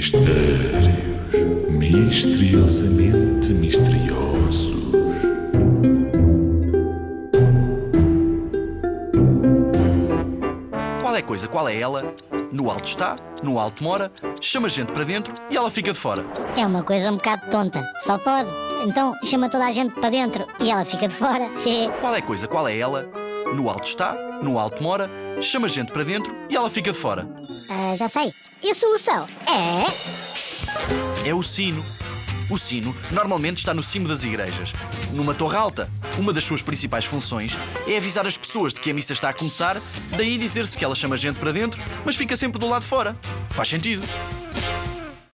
Mistérios misteriosamente misteriosos. Qual é a coisa, qual é ela? No alto está, no alto mora, chama gente para dentro e ela fica de fora. É uma coisa um bocado tonta. Só pode. Então chama toda a gente para dentro e ela fica de fora. Qual é a coisa, qual é ela? No alto está, no alto mora, chama gente para dentro e ela fica de fora. Ah, já sei. E a solução é. É o sino. O sino normalmente está no cimo das igrejas, numa torre alta. Uma das suas principais funções é avisar as pessoas de que a missa está a começar, daí dizer-se que ela chama gente para dentro, mas fica sempre do lado de fora. Faz sentido.